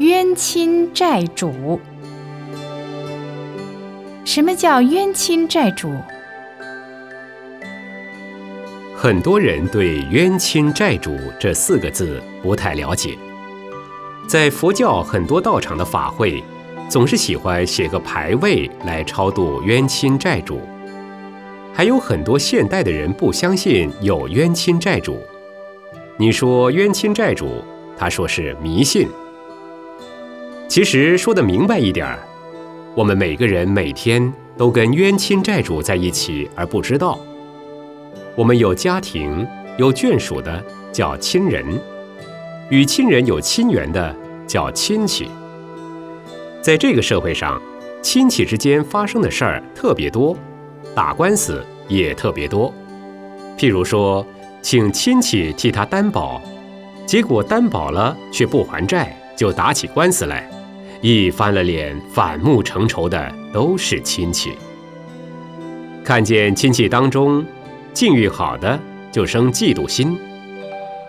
冤亲债主。什么叫冤亲债主？很多人对“冤亲债主”这四个字不太了解。在佛教很多道场的法会，总是喜欢写个牌位来超度冤亲债主。还有很多现代的人不相信有冤亲债主。你说冤亲债主，他说是迷信。其实说的明白一点儿，我们每个人每天都跟冤亲债主在一起而不知道。我们有家庭、有眷属的叫亲人，与亲人有亲缘的叫亲戚。在这个社会上，亲戚之间发生的事儿特别多，打官司也特别多。譬如说，请亲戚替他担保，结果担保了却不还债，就打起官司来，一翻了脸，反目成仇的都是亲戚。看见亲戚当中。境遇好的就生嫉妒心。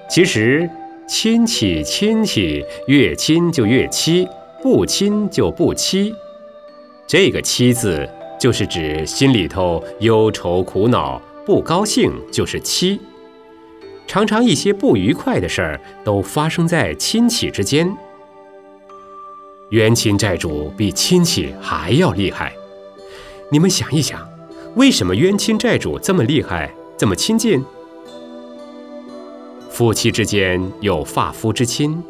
其实亲戚亲戚越亲就越戚，不亲就不戚。这个“戚”字就是指心里头忧愁苦恼、不高兴，就是戚。常常一些不愉快的事儿都发生在亲戚之间。冤亲债主比亲戚还要厉害。你们想一想。为什么冤亲债主这么厉害，这么亲近？夫妻之间有发肤之亲，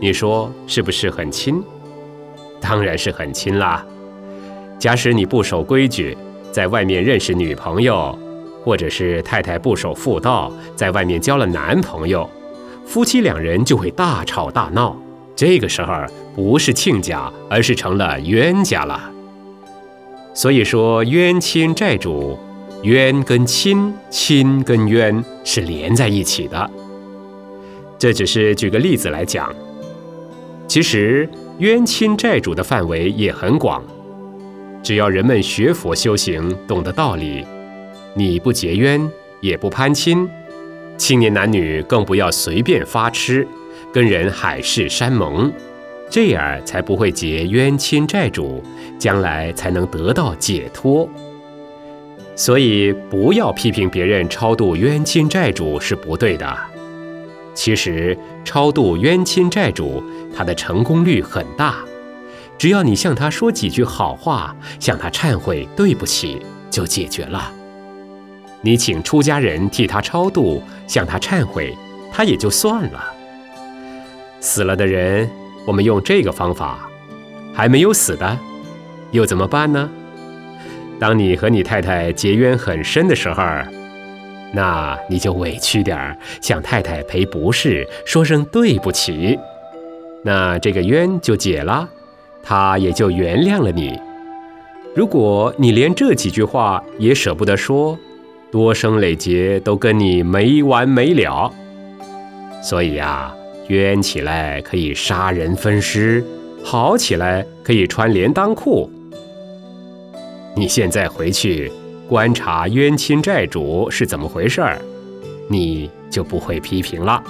你说是不是很亲？当然是很亲啦。假使你不守规矩，在外面认识女朋友，或者是太太不守妇道，在外面交了男朋友，夫妻两人就会大吵大闹。这个时候不是亲家，而是成了冤家了。所以说，冤亲债主，冤跟亲，亲跟冤是连在一起的。这只是举个例子来讲。其实，冤亲债主的范围也很广。只要人们学佛修行，懂得道理，你不结冤，也不攀亲，青年男女更不要随便发痴，跟人海誓山盟。这样才不会结冤亲债主，将来才能得到解脱。所以不要批评别人超度冤亲债主是不对的。其实超度冤亲债主，他的成功率很大。只要你向他说几句好话，向他忏悔对不起，就解决了。你请出家人替他超度，向他忏悔，他也就算了。死了的人。我们用这个方法，还没有死的，又怎么办呢？当你和你太太结冤很深的时候，那你就委屈点儿，向太太赔不是，说声对不起，那这个冤就解了，她也就原谅了你。如果你连这几句话也舍不得说，多生累劫都跟你没完没了。所以呀。冤起来可以杀人分尸，好起来可以穿连裆裤。你现在回去观察冤亲债主是怎么回事儿，你就不会批评了。